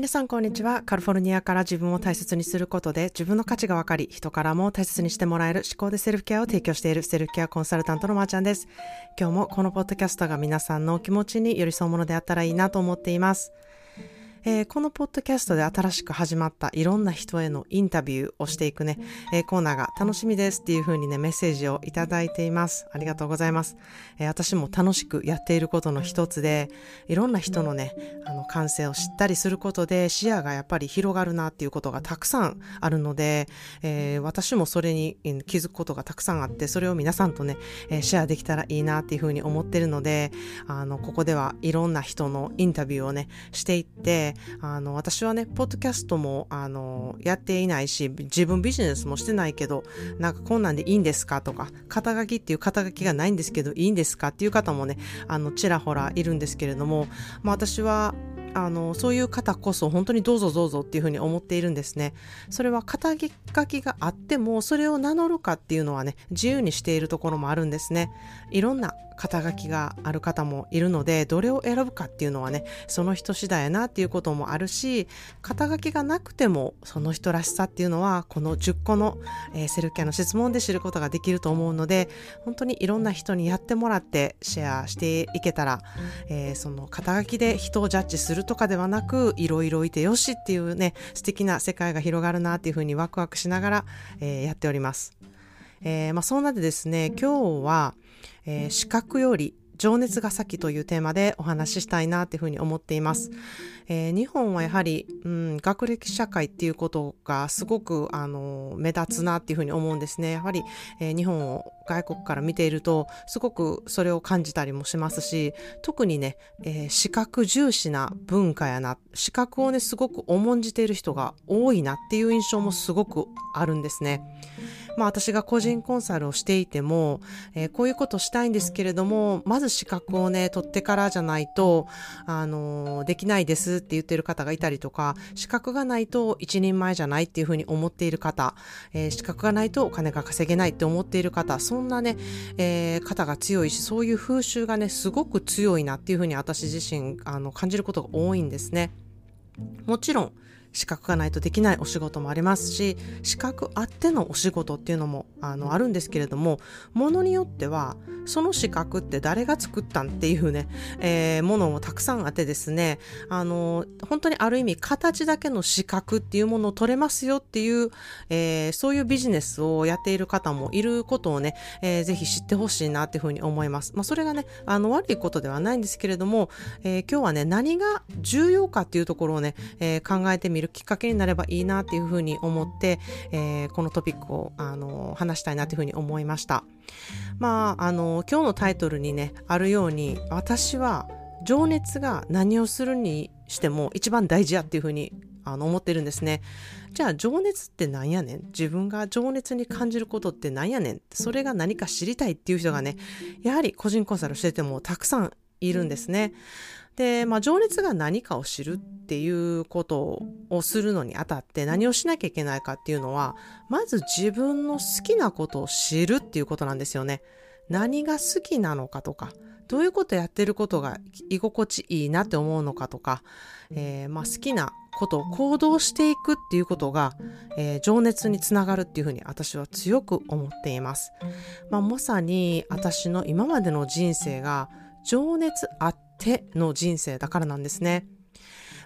皆さんこんにちは。カリフォルニアから自分を大切にすることで自分の価値が分かり、人からも大切にしてもらえる思考でセルフケアを提供しているセルフケアコンサルタントのまーちゃんです。今日もこのポッドキャストが皆さんの気持ちに寄り添うものであったらいいなと思っています。えー、このポッドキャストで新しく始まったいろんな人へのインタビューをしていくね、えー、コーナーが楽しみですっていう風にね、メッセージをいただいています。ありがとうございます。えー、私も楽しくやっていることの一つで、いろんな人のね、あの、感性を知ったりすることで視野がやっぱり広がるなっていうことがたくさんあるので、え私もそれに気づくことがたくさんあって、それを皆さんとね、えシェアできたらいいなっていう風に思ってるので、あの、ここではいろんな人のインタビューをね、していって、あの、私はね、ポッドキャストも、あの、やっていないし、自分ビジネスもしてないけど、なんかこんなんでいいんですか？とか、肩書きっていう肩書きがないんですけど、いいんですか？っていう方もね、あの、ちらほらいるんですけれども、まあ私は、あの、そういう方こそ本当にどうぞどうぞっていうふうに思っているんですね。それは肩書きがあっても、それを名乗るかっていうのはね、自由にしているところもあるんですね。いろんな肩書きがある方もいるので、どれを選ぶかっていうのはね、その人次第やなっていうこともあるし、肩書きがなくても、その人らしさっていうのは、この10個の、えー、セルフケアの質問で知ることができると思うので、本当にいろんな人にやってもらってシェアしていけたら、えー、その肩書きで人をジャッジするとかではなく、いろいろいてよしっていうね、素敵な世界が広がるなっていうふうにワクワクしながら、えー、やっております。えー、まあ、そんなでですね、今日は、えー、視覚より情熱が先というテーマでお話ししたいなっていうふうに思っています。えー、日本はやはり、うん、学歴社会っていうことがすごく、あの、目立つなっていうふうに思うんですね。やはり、えー、日本を外国から見ていると、すごくそれを感じたりもしますし、特にね、えー、視覚重視な文化やな、視覚をね、すごく重んじている人が多いなっていう印象もすごくあるんですね。まあ私が個人コンサルをしていても、えー、こういうことしたいんですけれども、まず資格をね、取ってからじゃないと、あのー、できないですって言ってる方がいたりとか、資格がないと一人前じゃないっていうふうに思っている方、えー、資格がないとお金が稼げないって思っている方、そんなね、えー、方が強いし、そういう風習がね、すごく強いなっていうふうに私自身、あの、感じることが多いんですね。もちろん、資格がないとできないお仕事もありますし、資格あってのお仕事っていうのもあのあるんですけれども、ものによっては、その資格って誰が作ったんっていうね、えー、ものもたくさんあってですね、あの、本当にある意味形だけの資格っていうものを取れますよっていう、えー、そういうビジネスをやっている方もいることをね、えー、ぜひ知ってほしいなっていうふうに思います。まあ、それがね、あの、悪いことではないんですけれども、え今日はね、何が重要かっていうところをね、え考えてみるきっかけになればいいなっていうふうに思って、えー、このトピックを、あの、話したいなというふうに思いました。まあ、あの、今日のタイトルにね、あるように、私は情熱が何をするにしても一番大事やっていうふうにあの思ってるんですね。じゃあ情熱って何やねん？自分が情熱に感じることって何やねん？それが何か知りたいっていう人がね、やはり個人コンサルしててもたくさんいるんですね。で、まあ、情熱が何かを知るっていうことをするのにあたって何をしなきゃいけないかっていうのは、まず自分の好きなことを知るっていうことなんですよね。何が好きなのかとか、どういうことやってることが居心地いいなって思うのかとか、えー、まあ、好きなことを行動していくっていうことが、えー、情熱につながるっていうふうに私は強く思っています。まあ、まさに私の今までの人生が情熱あっての人生だからなんですね。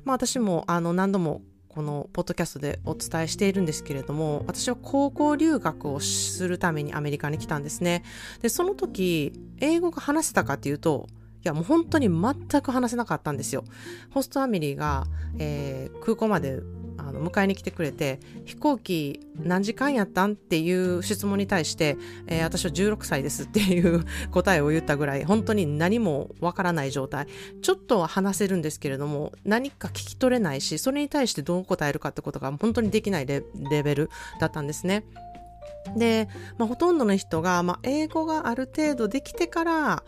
まあ私もあの何度もこのポッドキャストでお伝えしているんですけれども、私は高校留学をするためにアメリカに来たんですね。で、その時、英語が話せたかっていうと、いやもう本当に全く話せなかったんですよ。ホストファミリーが、えー、空港までの迎えに来てくれて飛行機何時間やったん？っていう質問に対して、えー、私は16歳ですっていう答えを言ったぐらい本当に何もわからない状態ちょっとは話せるんですけれども何か聞き取れないしそれに対してどう答えるかってことが本当にできないレベルだったんですね。で、まあ、ほとんどの人が、まあ、英語がある程度できてから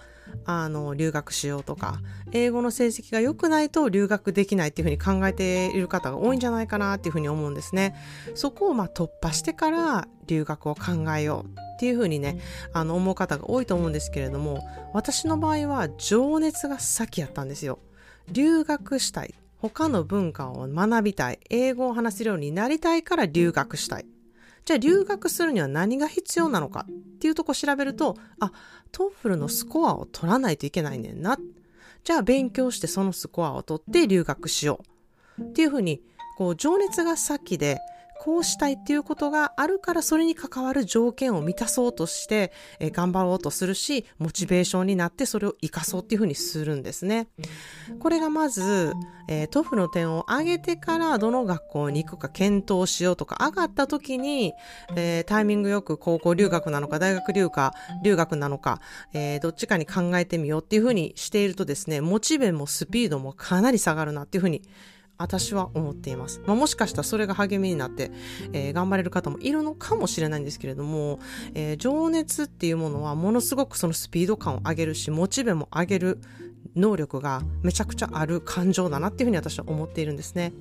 あの留学しようとか英語の成績が良くないと留学できないっていうふうに考えている方が多いんじゃないかなっていうふうに思うんですね。そこをま突破してから留学を考えようっていうふうにねあの思う方が多いと思うんですけれども私の場合は情熱が先やったんですよ。留学したい他の文化を学びたい英語を話せるようになりたいから留学したいじゃあ留学するには何が必要なのかっていうとこ調べると、あ、 TOEFL のスコアを取らないといけないねんな。じゃあ勉強してそのスコアを取って留学しよう。っていうふうに、こう情熱が先で、こうしたいっていうことがあるからそれに関わる条件を満たそうとして、えー、頑張ろうとするし、モチベーションになってそれを活かそうっていうふうにするんですね。これがまず、えー、 TOEFL の点を上げてからどの学校に行くか検討しようとか、上がった時に、えー、タイミングよく高校留学なのか大学留学留学なのか、えー、どっちかに考えてみようっていうふうにしているとですね、モチベもスピードもかなり下がるなっていうふうに私は思っています。まあ、もしかしたらそれが励みになって、えー、頑張れる方もいるのかもしれないんですけれども、えー、情熱っていうものはものすごくそのスピード感を上げるし、モチベも上げる能力がめちゃくちゃある感情だなっていうふうに私は思っているんですね。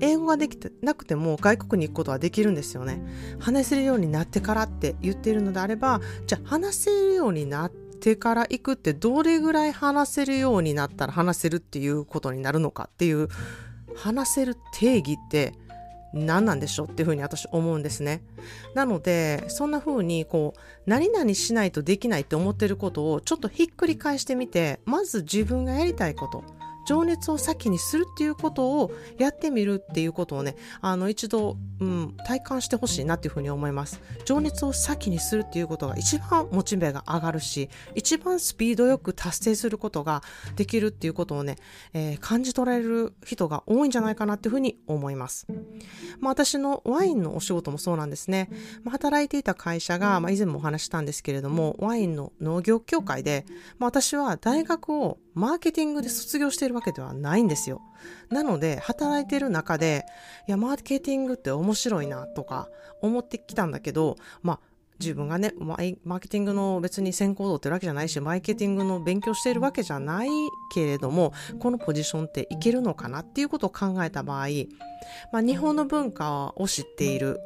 英語ができてなくても外国に行くことはできるんですよね。話せるようになってからって言っているのであれば、じゃあ話せるようになっててから行くってどれぐらい話せるようになったら話せるっていうことになるのかっていう話せる定義って何なんでしょうっていうふうに私思うんですね。なのでそんな風にこう何々しないとできないって思ってることをちょっとひっくり返してみてまず自分がやりたいこと情熱を先にするっていうことをやってみるっていうことをね、あの一度、うん、体感してほしいなっていうふうに思います。情熱を先にするっていうことが一番モチベが上がるし、一番スピードよく達成することができるっていうことをね、えー、感じ取られる人が多いんじゃないかなっていうふうに思います。まあ私のワインのお仕事もそうなんですね。まあ、働いていた会社が、まあ、以前もお話したんですけれども、ワインの農業協会で、まあ、私は大学をマーケティングで卒業しているわけではないんですよ。なので、働いてる中で、いや、マーケティングって面白いなとか思ってきたんだけど、まあ、自分がね、マーケティングの別に先行度ってるわけじゃないし、マーケティングの勉強しているわけじゃないけれども、このポジションっていけるのかなっていうことを考えた場合、まあ、日本の文化を知っている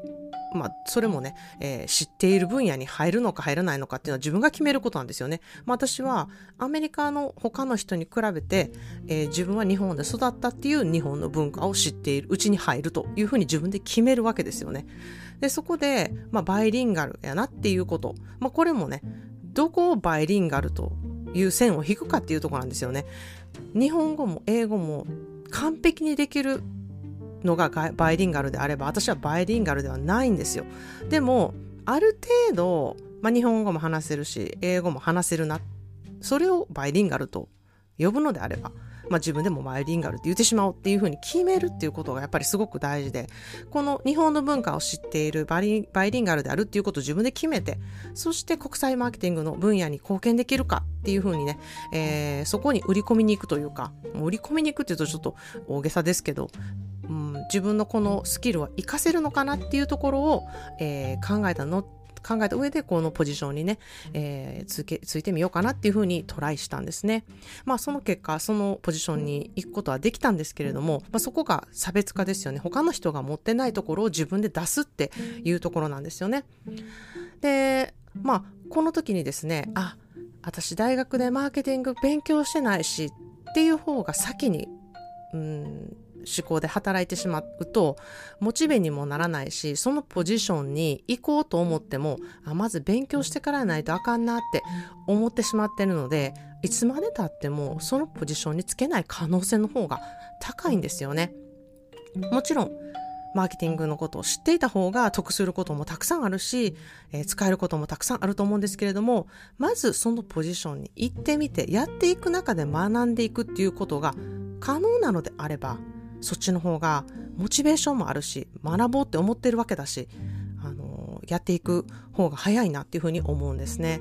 まあ、それもね、えー、知っている分野に入るのか入らないのかっていうのは自分が決めることなんですよね。まあ、私はアメリカの他の人に比べて、えー、自分は日本で育ったっていう日本の文化を知っているうちに入るというふうに自分で決めるわけですよね。で、そこで、まあ、バイリンガルやなっていうこと。まあ、これもね、どこをバイリンガルという線を引くかっていうとこなんですよね。日本語も英語も完璧にできるのがバイリンガルであれば私はバイリンガルではないんですよ。でもある程度、まあ、日本語も話せるし英語も話せるな。それをバイリンガルと呼ぶのであれば、まあ、自分でもバイリンガルって言ってしまおうっていうふうに決めるっていうことがやっぱりすごく大事でこの日本の文化を知っているバイリンガルであるっていうことを自分で決めてそして国際マーケティングの分野に貢献できるかっていうふうにね、えー、そこに売り込みに行くというか売り込みに行くっていうとちょっと大げさですけどうん、自分のこのスキルは活かせるのかなっていうところを、えー、考えたの考えた上でこのポジションにね、えー、つけついてみようかなっていうふうにトライしたんですね。まあその結果そのポジションに行くことはできたんですけれども、まあ、そこが差別化ですよね。他の人が持ってないところを自分で出すっていうところなんですよね。でまあこの時にですねあ私大学でマーケティング勉強してないしっていう方が先にうん思考で働いてしまうと、モチベにもならないし、そのポジションに行こうと思っても、あまず勉強してからないとあかんなって思ってしまってるので、いつまでたってもそのポジションにつけない可能性の方が高いんですよね。もちろん、マーケティングのことを知っていた方が得することもたくさんあるし、えー、使えることもたくさんあると思うんですけれども、まずそのポジションに行ってみて、やっていく中で学んでいくっていうことが可能なのであれば、そっちの方がモチベーションもあるし、学ぼうって思ってるわけだし、あの、やっていく方が早いなっていうふうに思うんですね。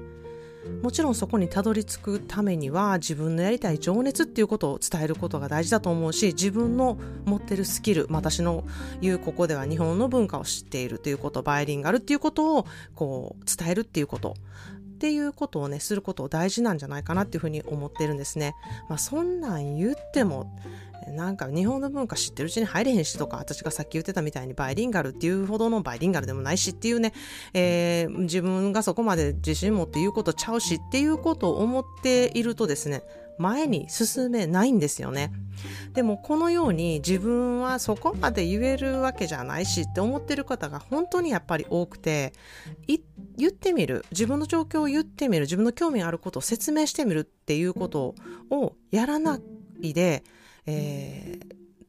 もちろんそこにたどり着くためには自分のやりたい情熱っていうことを伝えることが大事だと思うし自分の持ってるスキル私の言うここでは日本の文化を知っているということバイリンガルっていうことをこう伝えるっていうことっていうことをねすることを大事なんじゃないかなっていうふうに思ってるんですね。まあ、そんなん言ってもなんか日本の文化知ってるうちに入れへんしとか、私がさっき言ってたみたいにバイリンガルっていうほどのバイリンガルでもないしっていうね、えー、自分がそこまで自信持って言うことちゃうしっていうことを思っているとですね、前に進めないんですよね。でもこのように自分はそこまで言えるわけじゃないしって思ってる方が本当にやっぱり多くて言ってみる自分の状況を言ってみる自分の興味あることを説明してみるっていうことをやらないでえ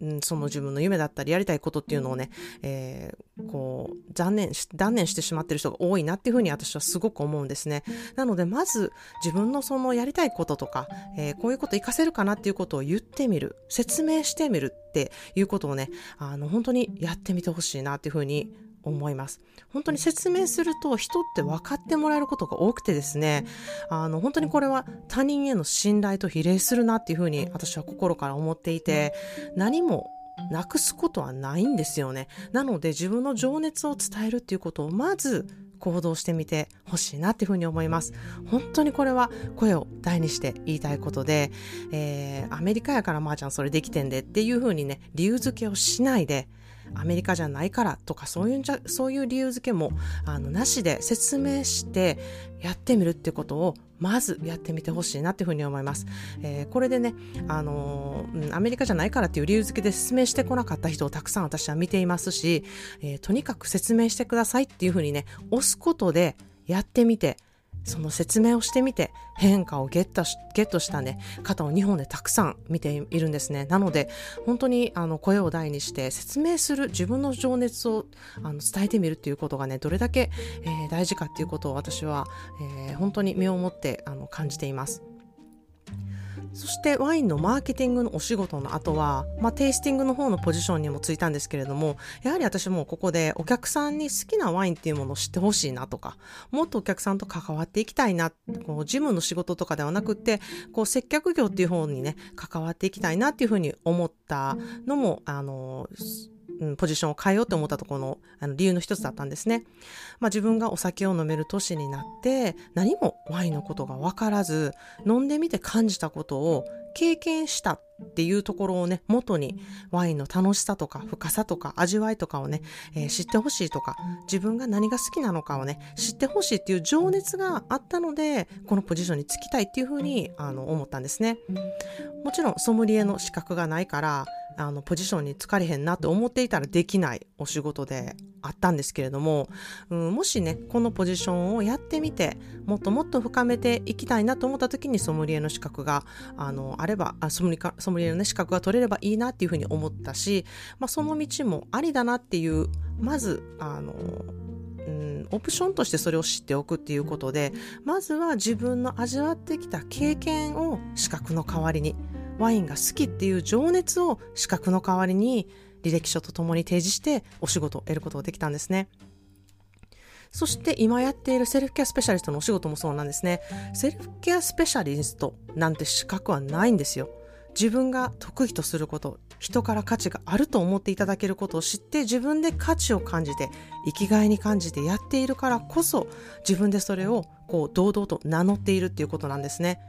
ー、その自分の夢だったりやりたいことっていうのをね、えー、こう、残念し、断念してしまってる人が多いなっていうふうに私はすごく思うんですね。なので、まず自分のそのやりたいこととか、えー、こういうこと活かせるかなっていうことを言ってみる、説明してみるっていうことをね、あの、本当にやってみてほしいなっていうふうに思います。本当に説明すると人って分かってもらえることが多くてですね、あの、本当にこれは他人への信頼と比例するなっていうふうに私は心から思っていて、何もなくすことはないんですよね。なので自分の情熱を伝えるっていうことをまず行動してみてほしいなっていうふうに思います。本当にこれは声を大にして言いたいことで、えー、アメリカやからまーちゃんそれできてんでっていうふうにね、理由付けをしないで、アメリカじゃないからとかそういうんじゃそういう理由付けもあのなしで説明してやってみるってことをまずやってみてほしいなっていうふうに思います。えー、これでね、あのー、アメリカじゃないからっていう理由付けで説明してこなかった人をたくさん私は見ていますし、えー、とにかく説明してくださいっていうふうにね、押すことでやってみて、その説明をしてみて変化をゲットしゲットしたね方を日本でたくさん見ているんですね。なので本当にあの声を大にして説明する自分の情熱をあの伝えてみるっていうことがねどれだけ、えー、大事かっていうことを私は、えー、本当に身をもってあの感じています。そしてワインのマーケティングのお仕事の後は、まあ、テイスティングの方のポジションにもついたんですけれども、やはり私もここでお客さんに好きなワインっていうものを知ってほしいなとか、もっとお客さんと関わっていきたいな、こう事務の仕事とかではなくって、こう接客業っていう方にね、関わっていきたいなっていうふうに思ったのも、あの、ポジションを変えようと思ったところのあの理由の一つだったんですね。まあ、自分がお酒を飲める年になって何もワインのことが分からず飲んでみて感じたことを経験したっていうところをね、元にワインの楽しさとか深さとか味わいとかをね、えー、知ってほしいとか、自分が何が好きなのかをね、知ってほしいっていう情熱があったので、このポジションに就きたいっていうふうにあの思ったんですね。もちろんソムリエの資格がないから、あのポジションに疲れへんなと思っていたらできないお仕事であったんですけれども、うん、もしねこのポジションをやってみてもっともっと深めていきたいなと思った時にソムリエの資格があのあればあソムリかソムリエの、ね、資格が取れればいいなっていうふうに思ったし、まあ、その道もありだなっていうまずあのうん、オプションとしてそれを知っておくっていうことでまずは自分の味わってきた経験を資格の代わりにワインが好きっていう情熱を資格の代わりに履歴書とともに提示してお仕事を得ることができたんですね。そして今やっているセルフケアスペシャリストのお仕事もそうなんですね。セルフケアスペシャリストなんて資格はないんですよ。自分が得意とすること、人から価値があると思っていただけることを知って自分で価値を感じて生きがいに感じてやっているからこそ自分でそれをこう堂々と名乗っているっていうことなんですね。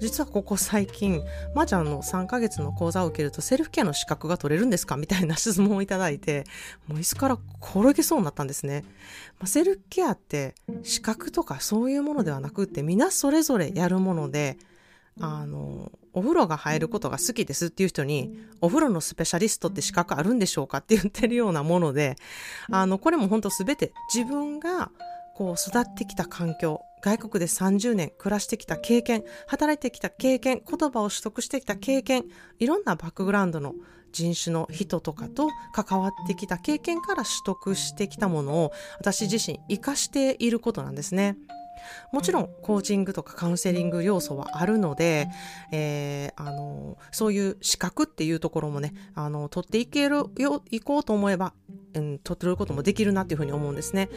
実はここ最近、まー、ちゃんの3ヶ月の講座を受けるとセルフケアの資格が取れるんですか？みたいな質問をいただいて、もう椅子から転げそうになったんですね。まあ、セルフケアって資格とかそういうものではなくって皆それぞれやるもので、あの、お風呂が入ることが好きですっていう人に、お風呂のスペシャリストって資格あるんでしょうかって言ってるようなもので、あの、これも本当すべて自分がこう育ってきた環境、外国で30年暮らしてきた経験、働いてきた経験、言葉を取得してきた経験、いろんなバックグラウンドの人種の人とかと関わってきた経験から取得してきたものを私自身活かしていることなんですね。もちろんコーチングとかカウンセリング要素はあるので、えー、あのそういう資格っていうところもねあの取っていけるよいこうと思えば、うん、取ってることもできるなっていうふうに思うんですね、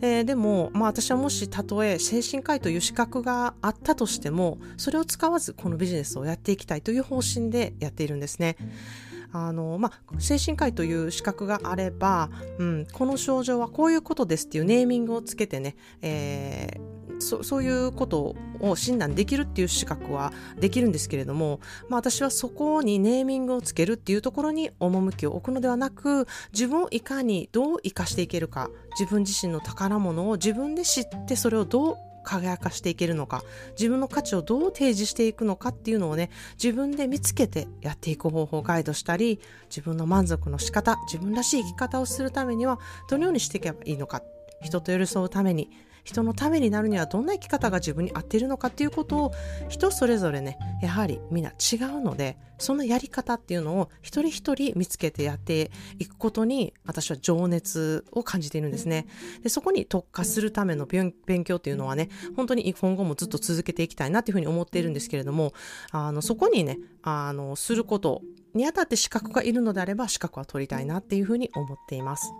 えー、でも、まあ、私はもしたとえ精神科医という資格があったとしてもそれを使わずこのビジネスをやっていきたいという方針でやっているんですね。あの、まあ、精神科医という資格があれば、うん、この症状はこういうことですっていうネーミングをつけてね、えー、そそういうことを診断できるっていう資格はできるんですけれども、まあ、私はそこにネーミングをつけるっていうところに趣を置くのではなく自分をいかにどう生かしていけるか自分自身の宝物を自分で知ってそれをどう輝かしていけるのか自分の価値をどう提示していくのかっていうのをね自分で見つけてやっていく方法をガイドしたり自分の満足の仕方自分らしい生き方をするためにはどのようにしていけばいいのか人と寄り添うために人のためになるにはどんな生き方が自分に合っているのかっていうことを人それぞれねやはりみんな違うのでそのやり方っていうのを一人一人見つけてやっていくことに私は情熱を感じているんですねでそこに特化するための勉強っていうのはね本当に今後もずっと続けていきたいなっていうふうに思っているんですけれどもあのそこにねあのすることにあたって資格がいるのであれば資格は取りたいなっていうふうに思っています。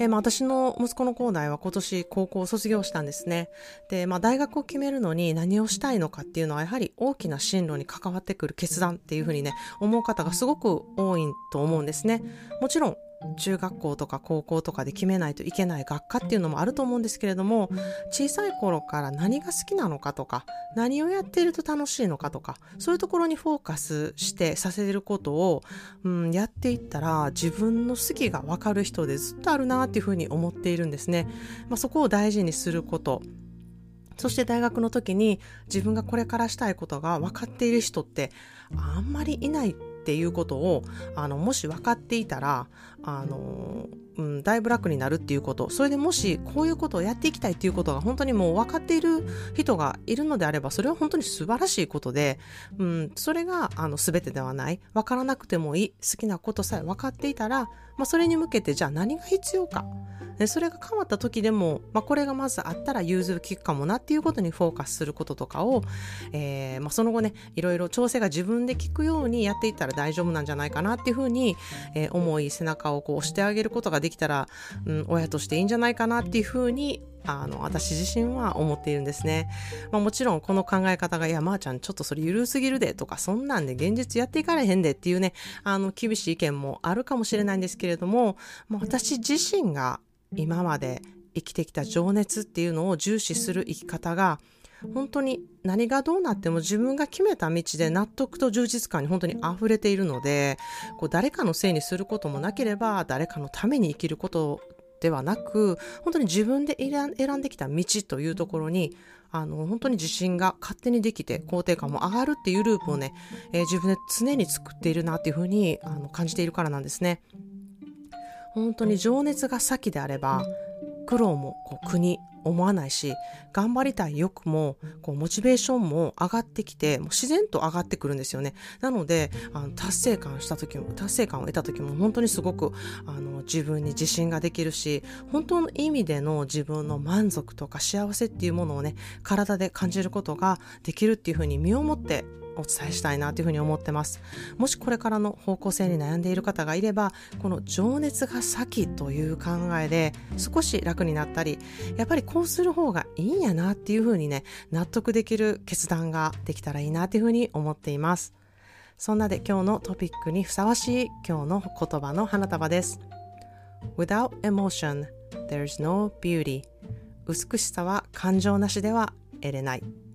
えー、まあ、私の息子の校内は今年高校を卒業したんですね。で、まあ、大学を決めるのに何をしたいのかっていうのはやはり大きな進路に関わってくる決断っていうふうにね、思う方がすごく多いと思うんですね。もちろん中学校とか高校とかで決めないといけない学科っていうのもあると思うんですけれども小さい頃から何が好きなのかとか何をやっていると楽しいのかとかそういうところにフォーカスしてさせることを、うん、やっていったら自分の好きが分かる人でずっとあるなっていうふうに思っているんですね。まあ、そこを大事にすることそして大学の時に自分がこれからしたいことが分かっている人ってあんまりいないっていうことをあのもし分かっていたらあの、うん、だいぶ楽になるっていうこと。それでもしこういうことをやっていきたいっていうことが本当にもう分かっている人がいるのであればそれは本当に素晴らしいことで、うん、それがあの全てではない。分からなくてもいい。好きなことさえ分かっていたら、まあ、それに向けてじゃあ何が必要か。でそれが変わった時でも、まあ、これがまずあったら融通きくかもなっていうことにフォーカスすることとかを、えーまあ、その後ねいろいろ調整が自分で効くようにやっていったら大丈夫なんじゃないかなっていうふうに、えー、思い背中をこう押してあげることができできたら、うん、親としていいんじゃないかなっていうふうにあの私自身は思っているんですね。まあ、もちろんこの考え方が、いや、まー、あ、ちゃんちょっとそれ緩すぎるでとか、そんなんで現実やっていかれへんでっていうね、あの厳しい意見もあるかもしれないんですけれども、まあ、私自身が今まで生きてきた情熱っていうのを重視する生き方が本当に何がどうなっても自分が決めた道で納得と充実感に本当に溢れているのでこう誰かのせいにすることもなければ誰かのために生きることではなく本当に自分で選んできた道というところにあの本当に自信が勝手にできて肯定感も上がるっていうループをね、えー、自分で常に作っているなっていうふうにあの感じているからなんですね。本当に情熱が先であれば苦労もこう苦に思わないし頑張りたい欲もこうモチベーションも上がってきてもう自然と上がってくるんですよね。なのであの達成感した時も達成感を得た時も本当にすごくあの自分に自信ができるし本当の意味での自分の満足とか幸せっていうものをね体で感じることができるっていうふうに身をもってお伝えしたいなというふうに思ってます。もしこれからの方向性に悩んでいる方がいれば、この情熱が先という考えで少し楽になったり、やっぱりこうする方がいいんやなっていうふうにね、納得できる決断ができたらいいなというふうに思っています。そんなで今日のトピックにふさわしい今日の言葉の花束です。Without emotion, there's no beauty. 美しさは感情なしでは得れない。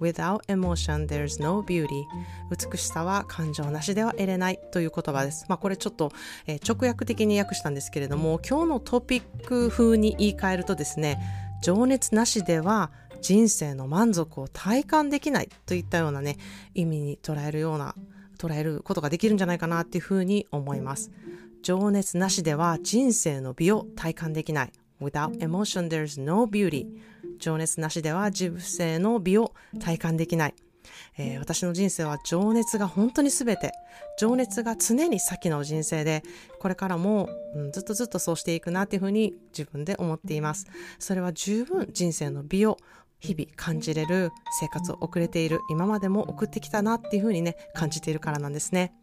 Without emotion, there's no beauty. 美しさは感情なしでは得れないという言葉です。まあこれちょっと、えー、直訳的に訳したんですけれども、今日のトピック風に言い換えるとですね、情熱なしでは人生の満足を体感できないといったようなね、意味に捉えるような、捉えることができるんじゃないかなっていうふうに思います。情熱なしでは人生の美を体感できない。Without emotion, there's no beauty. 情熱なしでは自分性の美を体感できない。えー、私の人生は情熱が本当に全て、情熱が常に先の人生で、これからも、うん、ずっとずっとそうしていくなっていうふうに自分で思っています。それは十分人生の美を日々感じれる生活を送れている、今までも送ってきたなっていうふうにね、感じているからなんですね。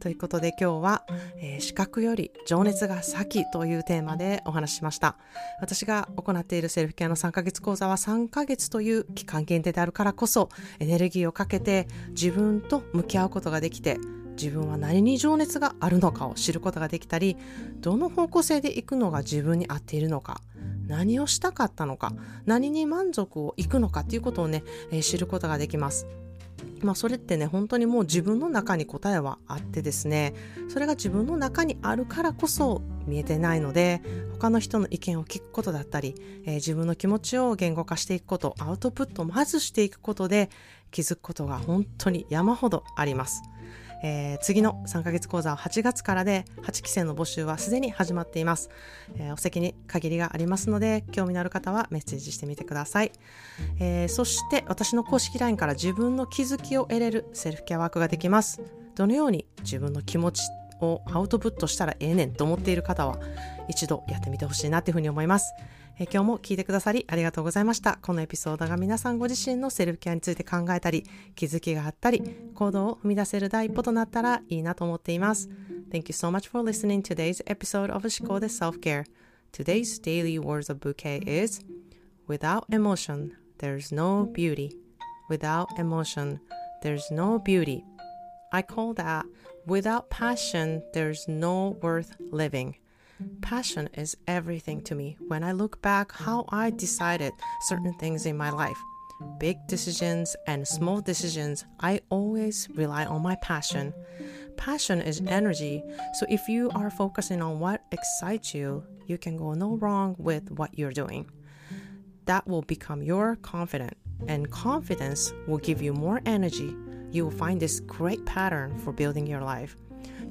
ということで今日は、えー、視覚より情熱が先というテーマでお話ししました。私が行っているセルフケアの3ヶ月講座は3ヶ月という期間限定であるからこそエネルギーをかけて自分と向き合うことができて自分は何に情熱があるのかを知ることができたりどの方向性で行くのが自分に合っているのか何をしたかったのか何に満足をいくのかっていうことをね、えー、知ることができます。まあそれってね本当にもう自分の中に答えはあってですねそれが自分の中にあるからこそ見えてないので他の人の意見を聞くことだったり、えー、自分の気持ちを言語化していくことアウトプットをまずしていくことで気づくことが本当に山ほどあります。えー、次の3ヶ月講座は8月からで8期生の募集はすでに始まっています、えー、お席に限りがありますので興味のある方はメッセージしてみてください、えー、そして私の公式 LINE から自分の気づきを得れるセルフケアワークができます。どのように自分の気持ちをアウトプットしたらええねんと思っている方は一度やってみてほしいなというふうに思いますえ今日も聞いてくださりありがとうございました。このエピソードが皆さんご自身のセルフケアについて考えたり、気づきがあったり、行動を踏み出せる第一歩となったらいいなと思っています。Thank you so much for listening today's episode of 思考で Self-Care. Today's daily words of bouquet is Without emotion, there's no beauty. Without emotion, there's no beauty. I call that without passion, there's no worth living. Passion is everything to me when I look back how I decided certain things in my life. Big decisions and small decisions, I always rely on my passion. Passion is energy, so if you are focusing on what excites you, you can go no wrong with what you're doing. That will become your confidence, and confidence will give you more energy. You will find this great pattern for building your life.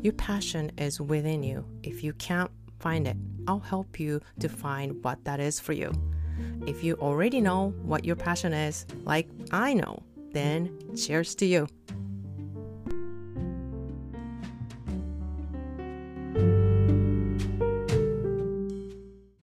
Your passion is within you. If you can't find it. I'll help you to find what that is for you. If you already know what your passion is, like I know, then cheers to you.